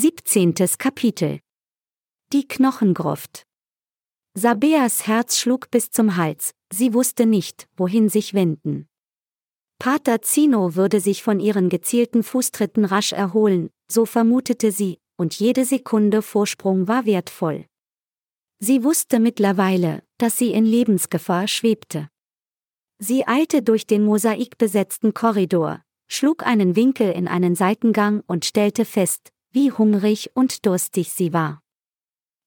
17. Kapitel Die Knochengruft Sabeas Herz schlug bis zum Hals, sie wusste nicht, wohin sich wenden. Pater Zino würde sich von ihren gezielten Fußtritten rasch erholen, so vermutete sie, und jede Sekunde Vorsprung war wertvoll. Sie wusste mittlerweile, dass sie in Lebensgefahr schwebte. Sie eilte durch den mosaikbesetzten Korridor, schlug einen Winkel in einen Seitengang und stellte fest, wie hungrig und durstig sie war.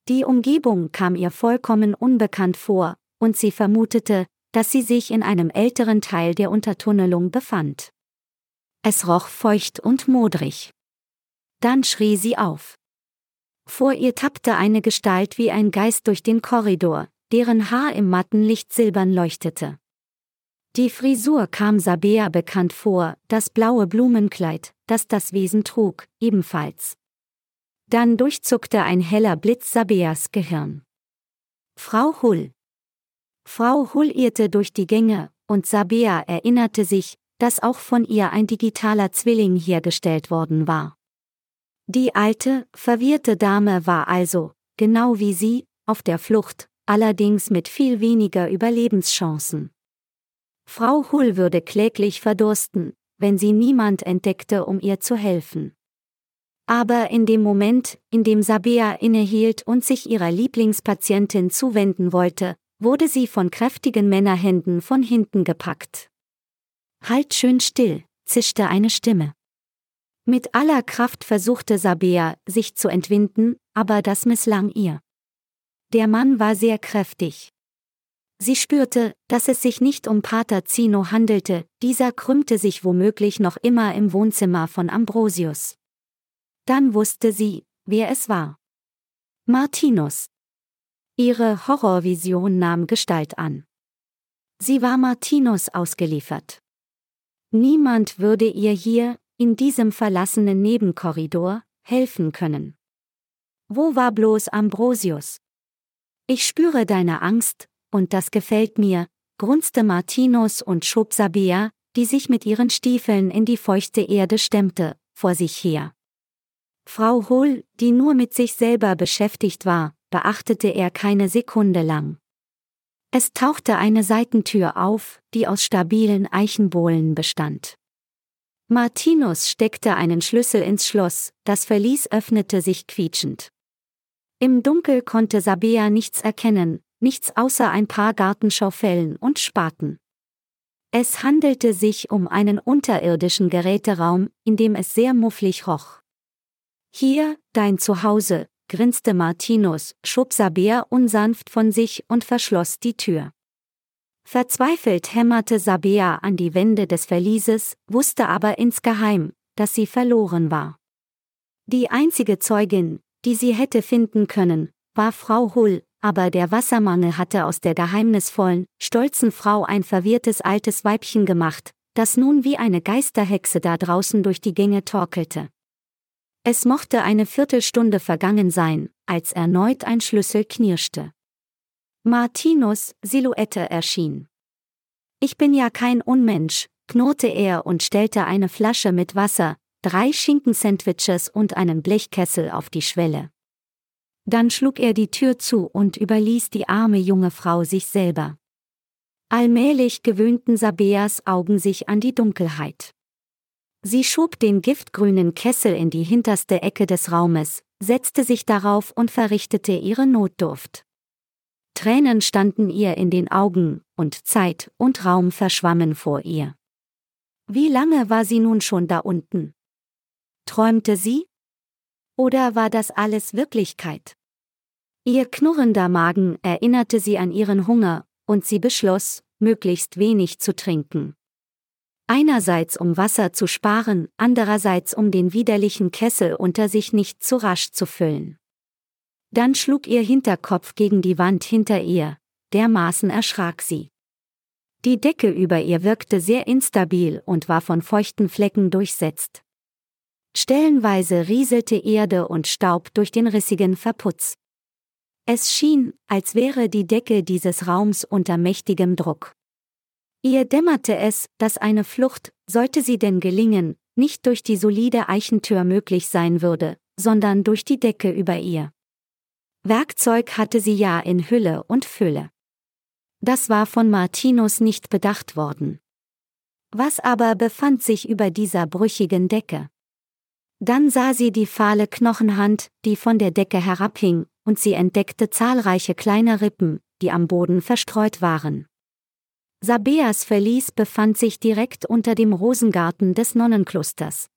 Die Umgebung kam ihr vollkommen unbekannt vor, und sie vermutete, dass sie sich in einem älteren Teil der Untertunnelung befand. Es roch feucht und modrig. Dann schrie sie auf. Vor ihr tappte eine Gestalt wie ein Geist durch den Korridor, deren Haar im matten Licht silbern leuchtete. Die Frisur kam Sabea bekannt vor, das blaue Blumenkleid, das das Wesen trug, ebenfalls. Dann durchzuckte ein heller Blitz Sabeas Gehirn. Frau Hull. Frau Hull irrte durch die Gänge, und Sabea erinnerte sich, dass auch von ihr ein digitaler Zwilling hergestellt worden war. Die alte, verwirrte Dame war also, genau wie sie, auf der Flucht, allerdings mit viel weniger Überlebenschancen. Frau Hull würde kläglich verdursten, wenn sie niemand entdeckte, um ihr zu helfen. Aber in dem Moment, in dem Sabea innehielt und sich ihrer Lieblingspatientin zuwenden wollte, wurde sie von kräftigen Männerhänden von hinten gepackt. Halt schön still, zischte eine Stimme. Mit aller Kraft versuchte Sabea, sich zu entwinden, aber das misslang ihr. Der Mann war sehr kräftig. Sie spürte, dass es sich nicht um Pater Zino handelte, dieser krümmte sich womöglich noch immer im Wohnzimmer von Ambrosius. Dann wusste sie, wer es war. Martinus. Ihre Horrorvision nahm Gestalt an. Sie war Martinus ausgeliefert. Niemand würde ihr hier, in diesem verlassenen Nebenkorridor, helfen können. Wo war bloß Ambrosius? Ich spüre deine Angst, und das gefällt mir, grunzte Martinus und schob Sabea, die sich mit ihren Stiefeln in die feuchte Erde stemmte, vor sich her. Frau Hull, die nur mit sich selber beschäftigt war, beachtete er keine Sekunde lang. Es tauchte eine Seitentür auf, die aus stabilen Eichenbohlen bestand. Martinus steckte einen Schlüssel ins Schloss, das Verlies öffnete sich quietschend. Im Dunkel konnte Sabea nichts erkennen, nichts außer ein paar Gartenschaufellen und Spaten. Es handelte sich um einen unterirdischen Geräteraum, in dem es sehr mufflig roch. Hier, dein Zuhause, grinste Martinus, schob Sabea unsanft von sich und verschloss die Tür. Verzweifelt hämmerte Sabea an die Wände des Verlieses, wusste aber insgeheim, dass sie verloren war. Die einzige Zeugin, die sie hätte finden können, war Frau Hull, aber der Wassermangel hatte aus der geheimnisvollen, stolzen Frau ein verwirrtes altes Weibchen gemacht, das nun wie eine Geisterhexe da draußen durch die Gänge torkelte. Es mochte eine Viertelstunde vergangen sein, als erneut ein Schlüssel knirschte. Martinus Silhouette erschien. Ich bin ja kein Unmensch, knurrte er und stellte eine Flasche mit Wasser, drei Schinkensandwiches und einen Blechkessel auf die Schwelle. Dann schlug er die Tür zu und überließ die arme junge Frau sich selber. Allmählich gewöhnten Sabeas Augen sich an die Dunkelheit. Sie schob den giftgrünen Kessel in die hinterste Ecke des Raumes, setzte sich darauf und verrichtete ihre Notdurft. Tränen standen ihr in den Augen, und Zeit und Raum verschwammen vor ihr. Wie lange war sie nun schon da unten? Träumte sie? Oder war das alles Wirklichkeit? Ihr knurrender Magen erinnerte sie an ihren Hunger, und sie beschloss, möglichst wenig zu trinken. Einerseits um Wasser zu sparen, andererseits um den widerlichen Kessel unter sich nicht zu rasch zu füllen. Dann schlug ihr Hinterkopf gegen die Wand hinter ihr, dermaßen erschrak sie. Die Decke über ihr wirkte sehr instabil und war von feuchten Flecken durchsetzt. Stellenweise rieselte Erde und Staub durch den rissigen Verputz. Es schien, als wäre die Decke dieses Raums unter mächtigem Druck. Ihr dämmerte es, dass eine Flucht, sollte sie denn gelingen, nicht durch die solide Eichentür möglich sein würde, sondern durch die Decke über ihr. Werkzeug hatte sie ja in Hülle und Fülle. Das war von Martinus nicht bedacht worden. Was aber befand sich über dieser brüchigen Decke? Dann sah sie die fahle Knochenhand, die von der Decke herabhing, und sie entdeckte zahlreiche kleine Rippen, die am Boden verstreut waren. Sabeas Verlies befand sich direkt unter dem Rosengarten des Nonnenklosters.